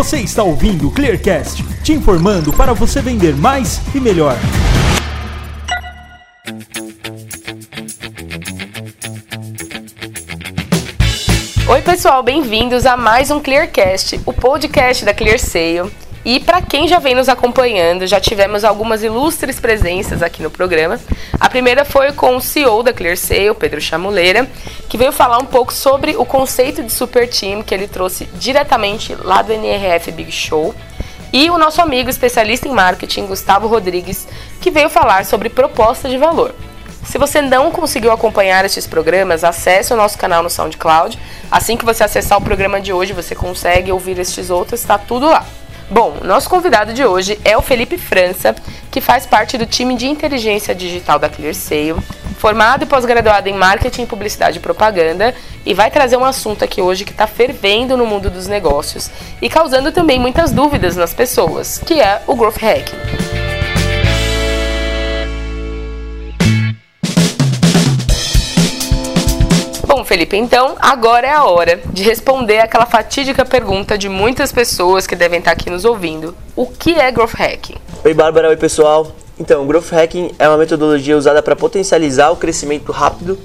Você está ouvindo o Clearcast, te informando para você vender mais e melhor. Oi, pessoal, bem-vindos a mais um Clearcast, o podcast da ClearSale. E para quem já vem nos acompanhando, já tivemos algumas ilustres presenças aqui no programa. A primeira foi com o CEO da ClearSale, Pedro Chamuleira, que veio falar um pouco sobre o conceito de super team que ele trouxe diretamente lá do NRF Big Show. E o nosso amigo especialista em marketing, Gustavo Rodrigues, que veio falar sobre proposta de valor. Se você não conseguiu acompanhar estes programas, acesse o nosso canal no SoundCloud. Assim que você acessar o programa de hoje, você consegue ouvir estes outros, está tudo lá. Bom, nosso convidado de hoje é o Felipe França, que faz parte do time de inteligência digital da ClearSale, formado e pós-graduado em marketing, publicidade e propaganda, e vai trazer um assunto aqui hoje que está fervendo no mundo dos negócios e causando também muitas dúvidas nas pessoas, que é o growth hacking. Felipe, então agora é a hora de responder aquela fatídica pergunta de muitas pessoas que devem estar aqui nos ouvindo. O que é Growth Hacking? Oi, Bárbara. Oi, pessoal. Então, Growth Hacking é uma metodologia usada para potencializar o crescimento rápido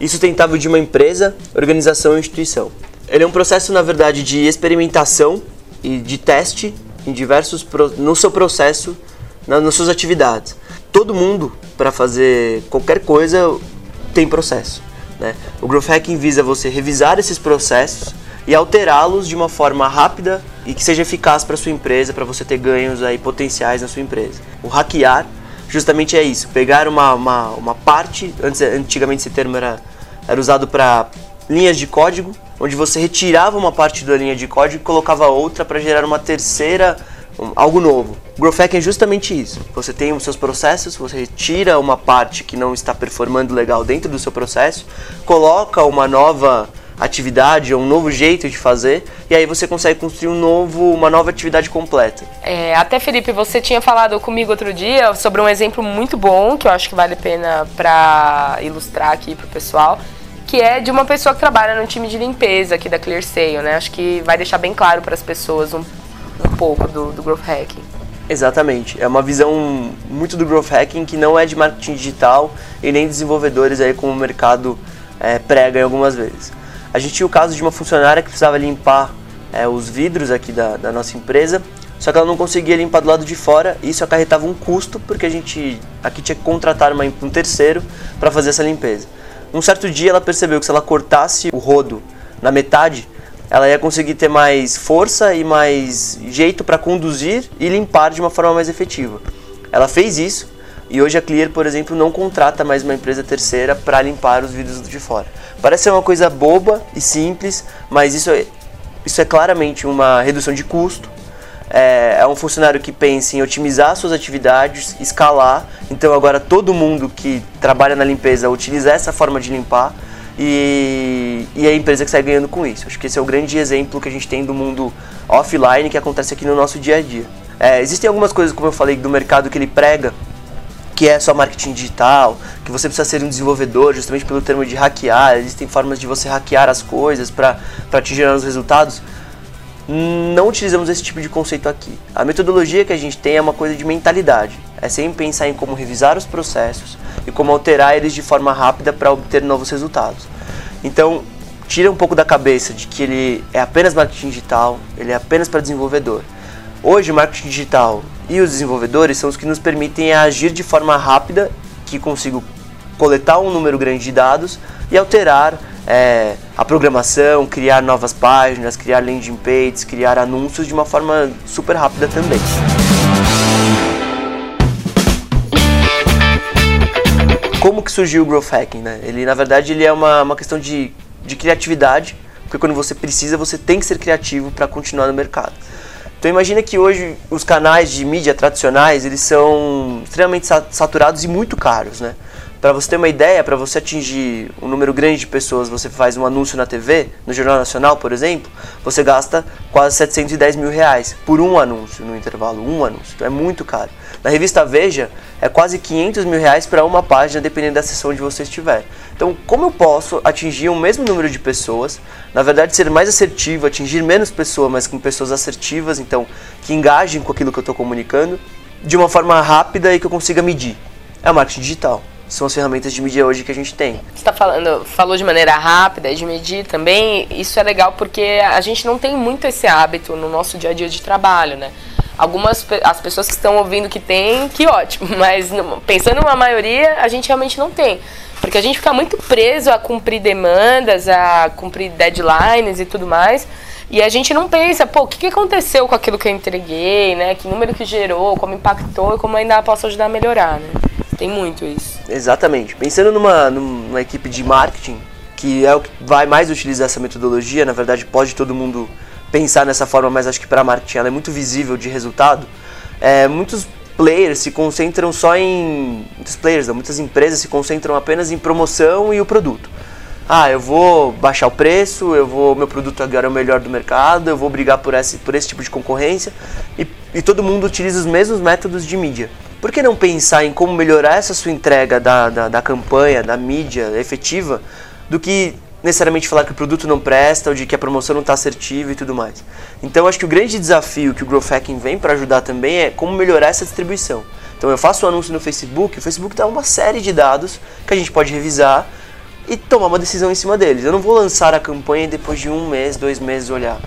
e sustentável de uma empresa, organização ou instituição. Ele é um processo, na verdade, de experimentação e de teste em diversos no seu processo, nas suas atividades. Todo mundo, para fazer qualquer coisa, tem processo. Né? O Growth Hacking visa você revisar esses processos e alterá-los de uma forma rápida e que seja eficaz para sua empresa, para você ter ganhos aí potenciais na sua empresa. O hackear justamente é isso, pegar uma, uma, uma parte, antes, antigamente esse termo era, era usado para linhas de código, onde você retirava uma parte da linha de código e colocava outra para gerar uma terceira algo novo. Growth Hacking é justamente isso. Você tem os seus processos, você tira uma parte que não está performando legal dentro do seu processo, coloca uma nova atividade, um novo jeito de fazer, e aí você consegue construir um novo, uma nova atividade completa. É, até Felipe, você tinha falado comigo outro dia sobre um exemplo muito bom que eu acho que vale a pena para ilustrar aqui para o pessoal, que é de uma pessoa que trabalha no time de limpeza aqui da ClearSale, né? Acho que vai deixar bem claro para as pessoas um um pouco do, do growth hacking. Exatamente, é uma visão muito do growth hacking que não é de marketing digital e nem desenvolvedores aí como o mercado é, prega algumas vezes. A gente tinha o caso de uma funcionária que precisava limpar é, os vidros aqui da, da nossa empresa, só que ela não conseguia limpar do lado de fora e isso acarretava um custo porque a gente aqui tinha que contratar uma, um terceiro para fazer essa limpeza. Um certo dia ela percebeu que se ela cortasse o rodo na metade, ela ia conseguir ter mais força e mais jeito para conduzir e limpar de uma forma mais efetiva. Ela fez isso e hoje a Clear, por exemplo, não contrata mais uma empresa terceira para limpar os vidros de fora. Parece ser uma coisa boba e simples, mas isso é, isso é claramente uma redução de custo. É, é um funcionário que pensa em otimizar suas atividades, escalar. Então agora todo mundo que trabalha na limpeza utiliza essa forma de limpar e, e a empresa que sai ganhando com isso. Acho que esse é o grande exemplo que a gente tem do mundo offline que acontece aqui no nosso dia a dia. É, existem algumas coisas, como eu falei, do mercado que ele prega, que é só marketing digital, que você precisa ser um desenvolvedor, justamente pelo termo de hackear. Existem formas de você hackear as coisas para atingir os resultados. Não utilizamos esse tipo de conceito aqui. A metodologia que a gente tem é uma coisa de mentalidade. É sempre pensar em como revisar os processos, e como alterar eles de forma rápida para obter novos resultados. Então, tira um pouco da cabeça de que ele é apenas marketing digital, ele é apenas para desenvolvedor. Hoje, marketing digital e os desenvolvedores são os que nos permitem agir de forma rápida, que consigo coletar um número grande de dados e alterar é, a programação, criar novas páginas, criar landing pages, criar anúncios de uma forma super rápida também. como que surgiu o Growth Hacking, né? Ele, na verdade, ele é uma, uma questão de, de criatividade, porque quando você precisa, você tem que ser criativo para continuar no mercado. Então imagina que hoje os canais de mídia tradicionais, eles são extremamente saturados e muito caros, né? Para você ter uma ideia, para você atingir um número grande de pessoas, você faz um anúncio na TV, no Jornal Nacional, por exemplo, você gasta quase 710 mil reais por um anúncio no intervalo, um anúncio. Então é muito caro. Na revista Veja, é quase 500 mil reais para uma página, dependendo da sessão onde você estiver. Então, como eu posso atingir o mesmo número de pessoas, na verdade ser mais assertivo, atingir menos pessoas, mas com pessoas assertivas, então, que engajem com aquilo que eu estou comunicando, de uma forma rápida e que eu consiga medir? É o marketing digital são as ferramentas de mídia hoje que a gente tem. Você está falando, falou de maneira rápida, de medir também. Isso é legal porque a gente não tem muito esse hábito no nosso dia a dia de trabalho, né? Algumas as pessoas que estão ouvindo que tem, que ótimo, mas pensando na maioria, a gente realmente não tem. Porque a gente fica muito preso a cumprir demandas, a cumprir deadlines e tudo mais. E a gente não pensa, pô, o que, que aconteceu com aquilo que eu entreguei, né? Que número que gerou, como impactou e como ainda posso ajudar a melhorar, né? Tem muito isso. Exatamente. Pensando numa, numa equipe de marketing, que é o que vai mais utilizar essa metodologia, na verdade pode todo mundo pensar nessa forma, mas acho que para marketing ela é muito visível de resultado. É, muitos players se concentram só em. Muitos players, não, muitas empresas se concentram apenas em promoção e o produto. Ah, eu vou baixar o preço, eu vou, meu produto agora é o melhor do mercado, eu vou brigar por esse, por esse tipo de concorrência e, e todo mundo utiliza os mesmos métodos de mídia. Por que não pensar em como melhorar essa sua entrega da, da, da campanha, da mídia efetiva, do que necessariamente falar que o produto não presta ou de que a promoção não está assertiva e tudo mais. Então acho que o grande desafio que o Growth Hacking vem para ajudar também é como melhorar essa distribuição. Então eu faço um anúncio no Facebook, o Facebook dá uma série de dados que a gente pode revisar e tomar uma decisão em cima deles. Eu não vou lançar a campanha e depois de um mês, dois meses olhar.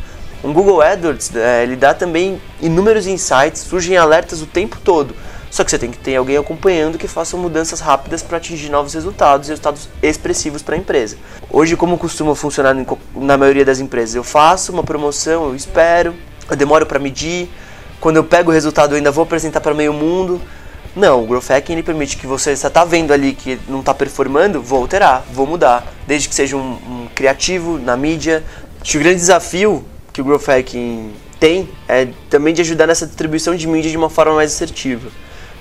Um Google AdWords, é, ele dá também inúmeros insights, surgem alertas o tempo todo. Só que você tem que ter alguém acompanhando que faça mudanças rápidas para atingir novos resultados, resultados expressivos para a empresa. Hoje, como costuma funcionar na maioria das empresas, eu faço uma promoção, eu espero, eu demoro para medir, quando eu pego o resultado eu ainda vou apresentar para meio mundo. Não, o Growth Hacking ele permite que você está vendo ali que não está performando, vou alterar, vou mudar, desde que seja um, um criativo na mídia. Acho que o grande desafio que o Growth Hacking tem é também de ajudar nessa distribuição de mídia de uma forma mais assertiva.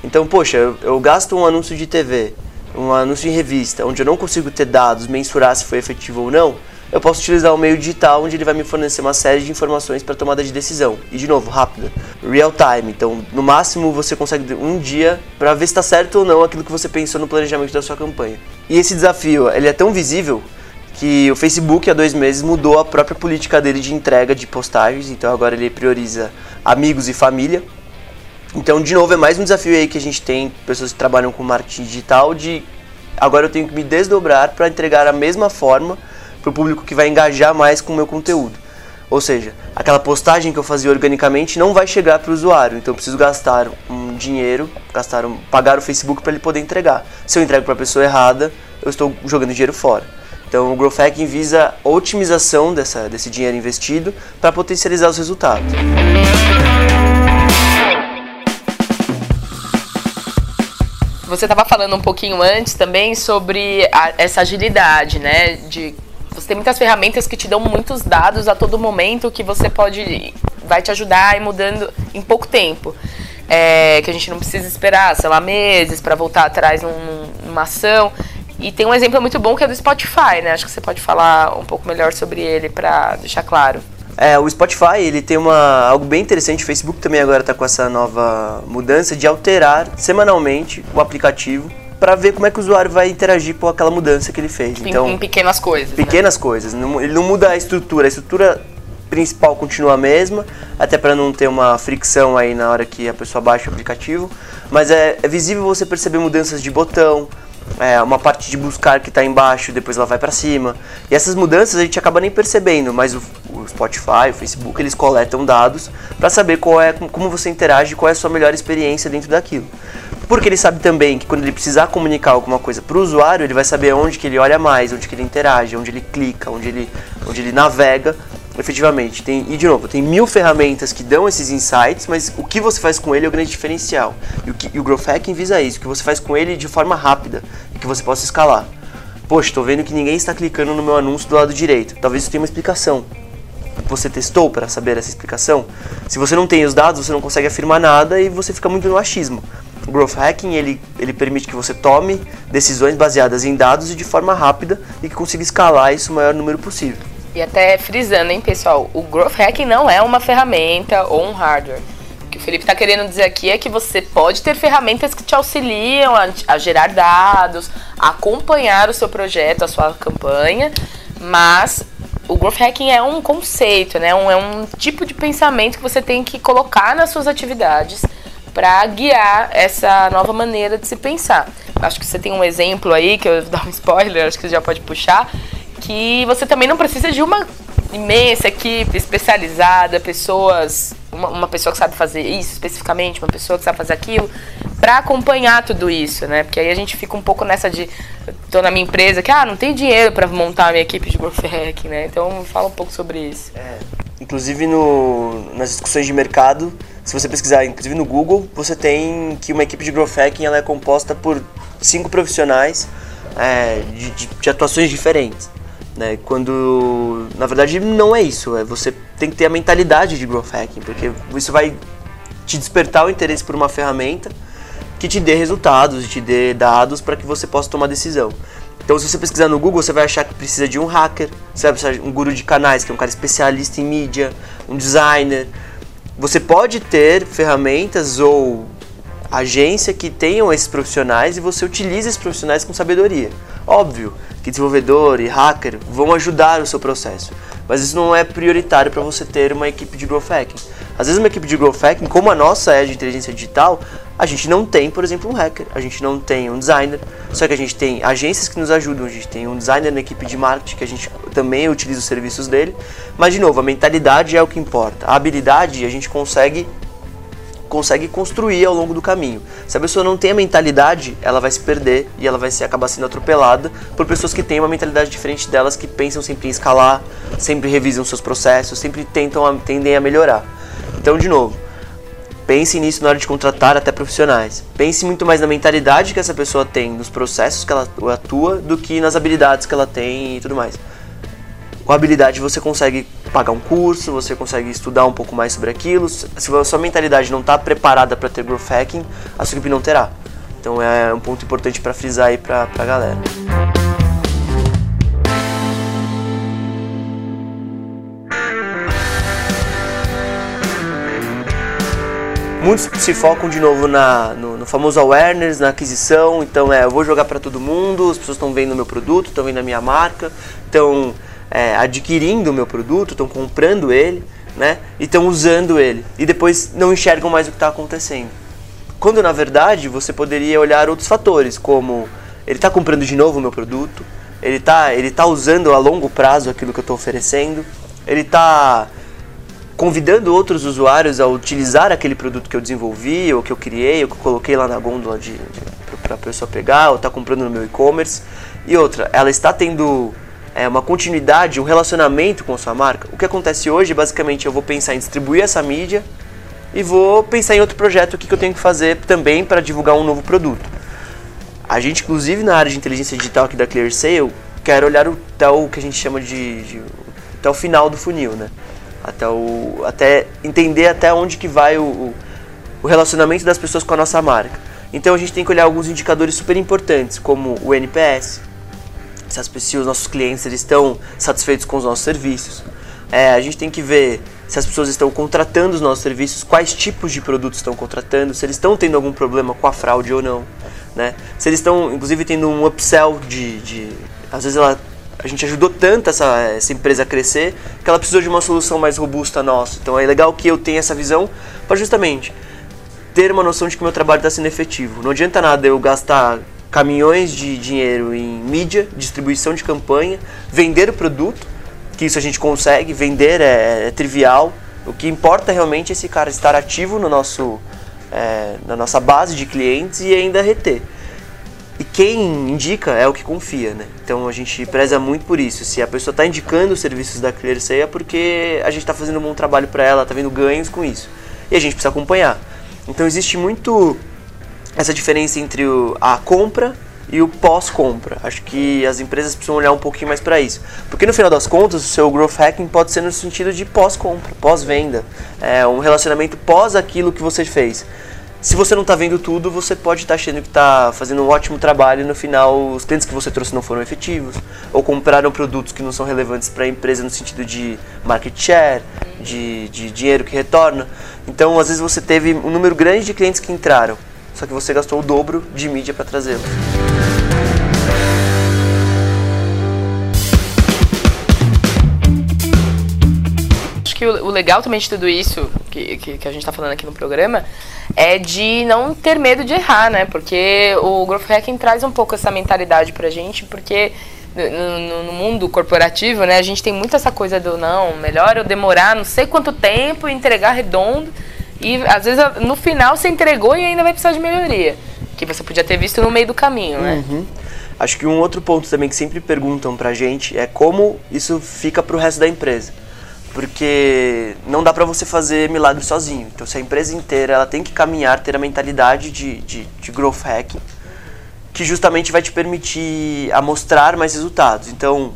Então, poxa, eu, eu gasto um anúncio de TV, um anúncio em revista, onde eu não consigo ter dados, mensurar se foi efetivo ou não, eu posso utilizar o meio digital, onde ele vai me fornecer uma série de informações para tomada de decisão. E de novo, rápida, real time. Então, no máximo, você consegue um dia para ver se está certo ou não aquilo que você pensou no planejamento da sua campanha. E esse desafio, ele é tão visível que o Facebook há dois meses mudou a própria política dele de entrega de postagens. Então, agora ele prioriza amigos e família então, de novo, é mais um desafio aí que a gente tem, pessoas que trabalham com marketing digital, de agora eu tenho que me desdobrar para entregar a mesma forma para o público que vai engajar mais com o meu conteúdo. Ou seja, aquela postagem que eu fazia organicamente não vai chegar para o usuário, então eu preciso gastar um dinheiro, gastar um, pagar o Facebook para ele poder entregar. Se eu entrego para a pessoa errada, eu estou jogando dinheiro fora. Então o Growth Hacking visa a otimização dessa, desse dinheiro investido para potencializar os resultados. Você estava falando um pouquinho antes também sobre a, essa agilidade, né? De você tem muitas ferramentas que te dão muitos dados a todo momento que você pode vai te ajudar a ir mudando em pouco tempo. É, que a gente não precisa esperar, sei lá, meses para voltar atrás num, numa ação. E tem um exemplo muito bom que é do Spotify, né? Acho que você pode falar um pouco melhor sobre ele para deixar claro. É, o Spotify ele tem uma, algo bem interessante, o Facebook também agora está com essa nova mudança de alterar semanalmente o aplicativo para ver como é que o usuário vai interagir com aquela mudança que ele fez. Então, em, pequenas coisas. Né? Pequenas né? coisas. Não, ele não muda a estrutura, a estrutura principal continua a mesma, até para não ter uma fricção aí na hora que a pessoa baixa o aplicativo. Mas é, é visível você perceber mudanças de botão, é, uma parte de buscar que está embaixo, depois ela vai para cima. E essas mudanças a gente acaba nem percebendo, mas o Spotify, o Facebook, eles coletam dados para saber qual é, como você interage, qual é a sua melhor experiência dentro daquilo. Porque ele sabe também que quando ele precisar comunicar alguma coisa para o usuário, ele vai saber onde que ele olha mais, onde que ele interage, onde ele clica, onde ele, onde ele navega efetivamente. Tem, e de novo, tem mil ferramentas que dão esses insights, mas o que você faz com ele é o grande diferencial. E o, que, e o Growth Hacking visa isso, que você faz com ele de forma rápida e que você possa escalar. Poxa, estou vendo que ninguém está clicando no meu anúncio do lado direito. Talvez isso tenha uma explicação. Você testou para saber essa explicação? Se você não tem os dados, você não consegue afirmar nada e você fica muito no achismo. O Growth Hacking ele, ele permite que você tome decisões baseadas em dados e de forma rápida e que consiga escalar isso o maior número possível. E até frisando, hein, pessoal, o Growth Hacking não é uma ferramenta ou um hardware. O que o Felipe está querendo dizer aqui é que você pode ter ferramentas que te auxiliam a, a gerar dados, a acompanhar o seu projeto, a sua campanha, mas o growth hacking é um conceito, né? Um, é um tipo de pensamento que você tem que colocar nas suas atividades para guiar essa nova maneira de se pensar. Acho que você tem um exemplo aí, que eu vou dar um spoiler, acho que você já pode puxar, que você também não precisa de uma imensa equipe especializada, pessoas, uma, uma, pessoa que sabe fazer isso especificamente, uma pessoa que sabe fazer aquilo, para acompanhar tudo isso, né? Porque aí a gente fica um pouco nessa de tô na minha empresa que ah, não tem dinheiro para montar a minha equipe de growth hacking, né? Então fala um pouco sobre isso. É, inclusive no, nas discussões de mercado, se você pesquisar, inclusive no Google, você tem que uma equipe de growth hacking ela é composta por cinco profissionais é, de, de, de atuações diferentes. Né? Quando na verdade não é isso, é você tem que ter a mentalidade de growth hacking, porque isso vai te despertar o interesse por uma ferramenta que te dê resultados, te dê dados para que você possa tomar decisão. Então, se você pesquisar no Google, você vai achar que precisa de um hacker, você vai precisar de um guru de canais, que é um cara especialista em mídia, um designer. Você pode ter ferramentas ou agência que tenham esses profissionais e você utiliza esses profissionais com sabedoria. Óbvio, que desenvolvedor e hacker vão ajudar o seu processo. Mas isso não é prioritário para você ter uma equipe de growth hacking. Às vezes uma equipe de growth hacking, como a nossa é de inteligência digital, a gente não tem, por exemplo, um hacker, a gente não tem um designer, só que a gente tem agências que nos ajudam, a gente tem um designer na equipe de marketing que a gente também utiliza os serviços dele. Mas de novo, a mentalidade é o que importa. A habilidade a gente consegue consegue construir ao longo do caminho. Se a pessoa não tem a mentalidade, ela vai se perder e ela vai se acabar sendo atropelada por pessoas que têm uma mentalidade diferente delas, que pensam sempre em escalar, sempre revisam seus processos, sempre tentam tendem a melhorar. Então, de novo, pense nisso na hora de contratar até profissionais. Pense muito mais na mentalidade que essa pessoa tem, nos processos que ela atua, do que nas habilidades que ela tem e tudo mais. Com habilidade você consegue pagar um curso, você consegue estudar um pouco mais sobre aquilo. Se a sua mentalidade não está preparada para ter growth hacking, a sua equipe não terá. Então é um ponto importante para frisar aí para a galera. Muitos se focam de novo na, no, no, famoso awareness, na aquisição. Então é, eu vou jogar para todo mundo, as pessoas estão vendo o meu produto, estão vendo a minha marca, estão é, adquirindo o meu produto, estão comprando ele, né? E estão usando ele. E depois não enxergam mais o que está acontecendo. Quando na verdade você poderia olhar outros fatores, como ele está comprando de novo o meu produto, ele está ele tá usando a longo prazo aquilo que eu estou oferecendo, ele está convidando outros usuários a utilizar aquele produto que eu desenvolvi, ou que eu criei, ou que eu coloquei lá na gôndola de, de para a pessoa pegar, ou está comprando no meu e-commerce. E outra, ela está tendo é, uma continuidade, um relacionamento com a sua marca. O que acontece hoje, basicamente, eu vou pensar em distribuir essa mídia e vou pensar em outro projeto que eu tenho que fazer também para divulgar um novo produto. A gente, inclusive, na área de inteligência digital aqui da ClearSale, quer olhar até o que a gente chama de, de até o final do funil, né? Até, o, até entender até onde que vai o, o relacionamento das pessoas com a nossa marca. Então a gente tem que olhar alguns indicadores super importantes, como o NPS, se as pessoas, os nossos clientes, eles estão satisfeitos com os nossos serviços. É, a gente tem que ver se as pessoas estão contratando os nossos serviços, quais tipos de produtos estão contratando, se eles estão tendo algum problema com a fraude ou não. Né? Se eles estão, inclusive, tendo um upsell de, de. Às vezes ela, a gente ajudou tanto essa, essa empresa a crescer que ela precisou de uma solução mais robusta nossa. Então é legal que eu tenha essa visão para justamente ter uma noção de que meu trabalho está sendo efetivo. Não adianta nada eu gastar caminhões de dinheiro em mídia, distribuição de campanha, vender o produto, que isso a gente consegue, vender é, é trivial. O que importa realmente é esse cara estar ativo no nosso, é, na nossa base de clientes e ainda reter. E quem indica é o que confia, né? Então a gente preza muito por isso. Se a pessoa está indicando os serviços da ClearSea é porque a gente está fazendo um bom trabalho para ela, está vendo ganhos com isso. E a gente precisa acompanhar. Então existe muito essa diferença entre a compra e o pós-compra. Acho que as empresas precisam olhar um pouquinho mais para isso. Porque no final das contas, o seu growth hacking pode ser no sentido de pós-compra, pós-venda. É um relacionamento pós aquilo que você fez. Se você não está vendo tudo, você pode estar tá achando que está fazendo um ótimo trabalho e no final os clientes que você trouxe não foram efetivos, ou compraram produtos que não são relevantes para a empresa no sentido de market share, de, de dinheiro que retorna. Então, às vezes você teve um número grande de clientes que entraram, só que você gastou o dobro de mídia para trazê-los. O, legal também de tudo isso que, que, que a gente está falando aqui no programa é de não ter medo de errar, né? Porque o Growth Hacking traz um pouco essa mentalidade pra gente, porque no, no, mundo corporativo, né, a gente tem muito essa coisa do não, melhor eu demorar não sei quanto tempo e entregar redondo. E às vezes no final você entregou e ainda vai precisar de melhoria. Que você podia ter visto no meio do caminho, né? Uhum. Acho que um outro ponto também que sempre perguntam pra gente é como isso fica pro resto da empresa porque não dá para você fazer milagre sozinho. Então, se a empresa inteira ela tem que caminhar, ter a mentalidade de, de, de growth hacking, que justamente vai te permitir a mostrar mais resultados. Então,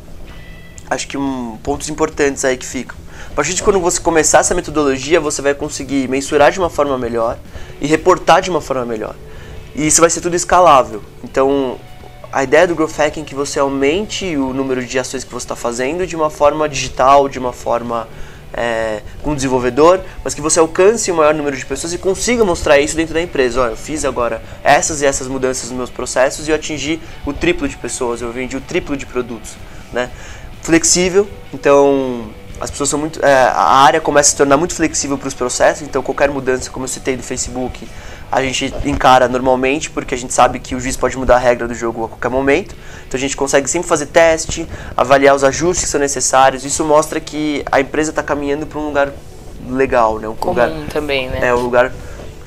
acho que um, pontos importantes aí que ficam. A partir de quando você começar essa metodologia, você vai conseguir mensurar de uma forma melhor e reportar de uma forma melhor. E isso vai ser tudo escalável. Então, a ideia do Growth Hacking é que você aumente o número de ações que você está fazendo de uma forma digital, de uma forma é, com o desenvolvedor, mas que você alcance o maior número de pessoas e consiga mostrar isso dentro da empresa. Olha, eu fiz agora essas e essas mudanças nos meus processos e eu atingi o triplo de pessoas, eu vendi o triplo de produtos. Né? Flexível, então as pessoas são muito. É, a área começa a se tornar muito flexível para os processos, então qualquer mudança, como eu citei do Facebook, a gente encara normalmente, porque a gente sabe que o juiz pode mudar a regra do jogo a qualquer momento. Então a gente consegue sempre fazer teste, avaliar os ajustes que são necessários. Isso mostra que a empresa está caminhando para um lugar legal, né? Um Comum lugar, também, né? É, um lugar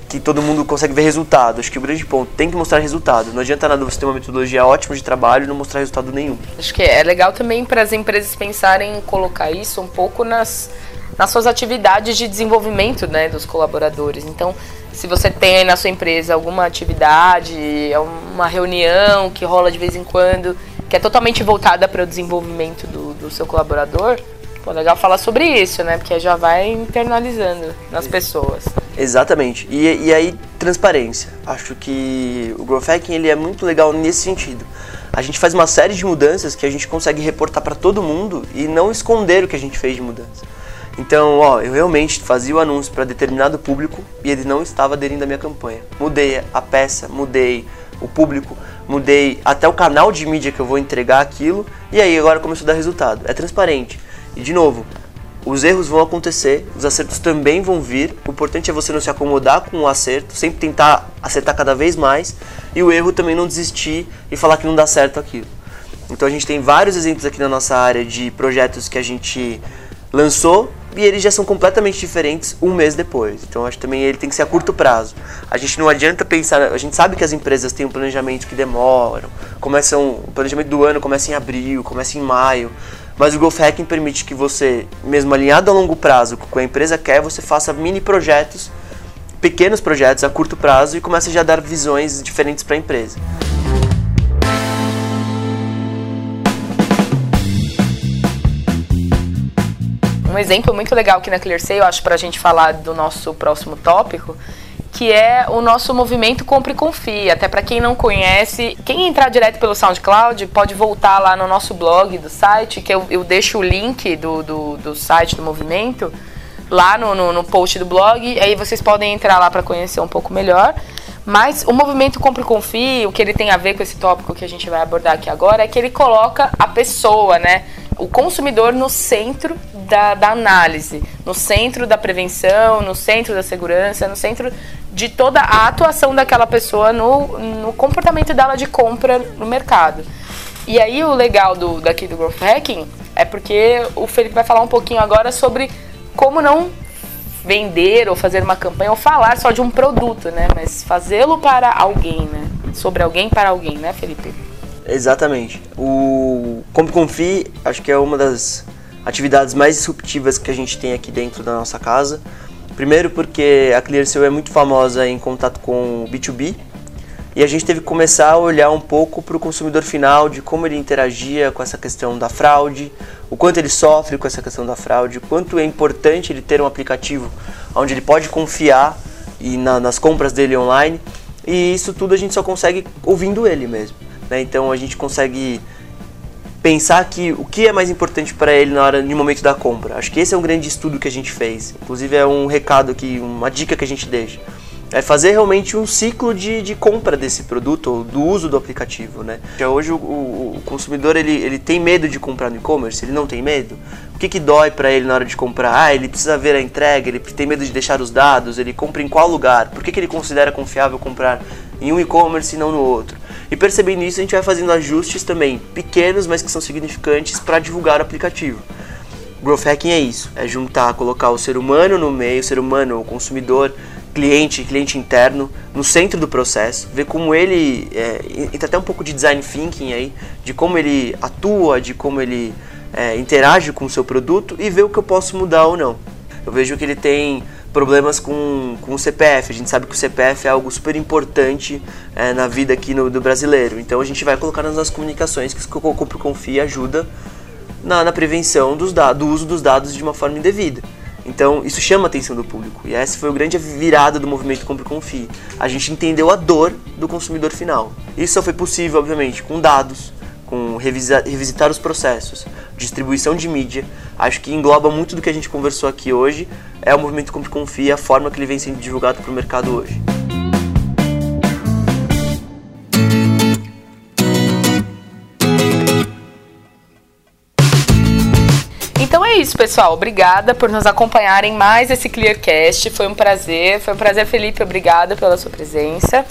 que todo mundo consegue ver resultado. Acho que o grande ponto tem que mostrar resultado. Não adianta nada você ter uma metodologia ótima de trabalho e não mostrar resultado nenhum. Acho que é legal também para as empresas pensarem em colocar isso um pouco nas, nas suas atividades de desenvolvimento né, dos colaboradores. Então, se você tem aí na sua empresa alguma atividade, uma reunião que rola de vez em quando, que é totalmente voltada para o desenvolvimento do, do seu colaborador, pô, legal falar sobre isso, né? Porque já vai internalizando nas pessoas. Exatamente. E, e aí, transparência. Acho que o Growth Hacking ele é muito legal nesse sentido. A gente faz uma série de mudanças que a gente consegue reportar para todo mundo e não esconder o que a gente fez de mudança. Então, ó, eu realmente fazia o anúncio para determinado público e ele não estava aderindo à minha campanha. Mudei a peça, mudei o público, mudei até o canal de mídia que eu vou entregar aquilo e aí agora começou a dar resultado. É transparente. E de novo, os erros vão acontecer, os acertos também vão vir. O importante é você não se acomodar com o acerto, sempre tentar acertar cada vez mais e o erro também não desistir e falar que não dá certo aquilo. Então a gente tem vários exemplos aqui na nossa área de projetos que a gente lançou e eles já são completamente diferentes um mês depois. Então acho que também ele tem que ser a curto prazo. A gente não adianta pensar, a gente sabe que as empresas têm um planejamento que demoram, começam, o planejamento do ano começa em abril, começa em maio, mas o Growth Hacking permite que você, mesmo alinhado a longo prazo com o que a empresa quer, você faça mini projetos, pequenos projetos a curto prazo e comece já a dar visões diferentes para a empresa. Um exemplo muito legal aqui na ClearSale, eu acho, para a gente falar do nosso próximo tópico, que é o nosso movimento Compre e Confie. Até para quem não conhece, quem entrar direto pelo SoundCloud pode voltar lá no nosso blog do site, que eu, eu deixo o link do, do, do site do movimento lá no, no, no, post do blog, aí vocês podem entrar lá para conhecer um pouco melhor. Mas o movimento Compre e Confie, o que ele tem a ver com esse tópico que a gente vai abordar aqui agora, é que ele coloca a pessoa, né? O consumidor no centro da, da análise, no centro da prevenção, no centro da segurança, no centro de toda a atuação daquela pessoa no, no comportamento dela de compra no mercado. E aí o legal do, daqui do Growth Hacking é porque o Felipe vai falar um pouquinho agora sobre como não vender ou fazer uma campanha ou falar só de um produto, né? Mas fazê-lo para alguém, né? Sobre alguém para alguém, né, Felipe? Exatamente. O Como Confie, acho que é uma das atividades mais disruptivas que a gente tem aqui dentro da nossa casa. Primeiro porque a ClearSale é muito famosa em contato com o B2B e a gente teve que começar a olhar um pouco para o consumidor final, de como ele interagia com essa questão da fraude, o quanto ele sofre com essa questão da fraude, o quanto é importante ele ter um aplicativo onde ele pode confiar e na, nas compras dele online. E isso tudo a gente só consegue ouvindo ele mesmo. Né? Então a gente consegue pensar que o que é mais importante para ele na hora no momento da compra. Acho que esse é um grande estudo que a gente fez. Inclusive é um recado aqui, uma dica que a gente deixa. É fazer realmente um ciclo de, de compra desse produto ou do uso do aplicativo, né? Hoje o, o, o consumidor ele, ele tem medo de comprar no e-commerce, ele não tem medo. O que, que dói para ele na hora de comprar? Ah, ele precisa ver a entrega, ele tem medo de deixar os dados, ele compra em qual lugar? Por que, que ele considera confiável comprar em um e-commerce e não no outro? E percebendo isso, a gente vai fazendo ajustes também, pequenos, mas que são significantes para divulgar o aplicativo. Growth Hacking é isso, é juntar, colocar o ser humano no meio, o ser humano, o consumidor, cliente, cliente interno, no centro do processo, ver como ele, é, entra até um pouco de design thinking aí, de como ele atua, de como ele é, interage com o seu produto e ver o que eu posso mudar ou não. Eu vejo que ele tem problemas com, com o CPF. A gente sabe que o CPF é algo super importante é, na vida aqui no, do brasileiro. Então a gente vai colocar nas nossas comunicações que o Compre Confia ajuda na, na prevenção dos do uso dos dados de uma forma indevida. Então isso chama a atenção do público. E essa foi a grande virada do movimento Compre. A gente entendeu a dor do consumidor final. Isso só foi possível, obviamente, com dados, com revisitar os processos, distribuição de mídia, acho que engloba muito do que a gente conversou aqui hoje, é o movimento Compre Confia, a forma que ele vem sendo divulgado para o mercado hoje. Então é isso, pessoal. Obrigada por nos acompanharem mais esse Clearcast. Foi um prazer. Foi um prazer, Felipe. Obrigada pela sua presença.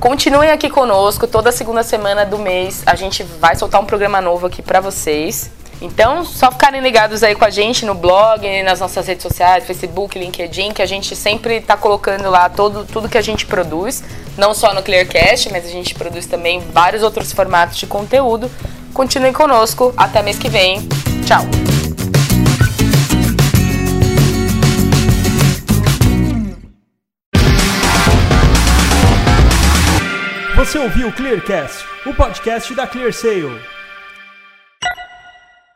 Continuem aqui conosco. Toda segunda semana do mês a gente vai soltar um programa novo aqui para vocês. Então, só ficarem ligados aí com a gente no blog, nas nossas redes sociais, Facebook, LinkedIn, que a gente sempre está colocando lá todo, tudo que a gente produz, não só no Clearcast, mas a gente produz também vários outros formatos de conteúdo. Continuem conosco, até mês que vem. Tchau! Você ouviu o Clearcast, o podcast da ClearSale.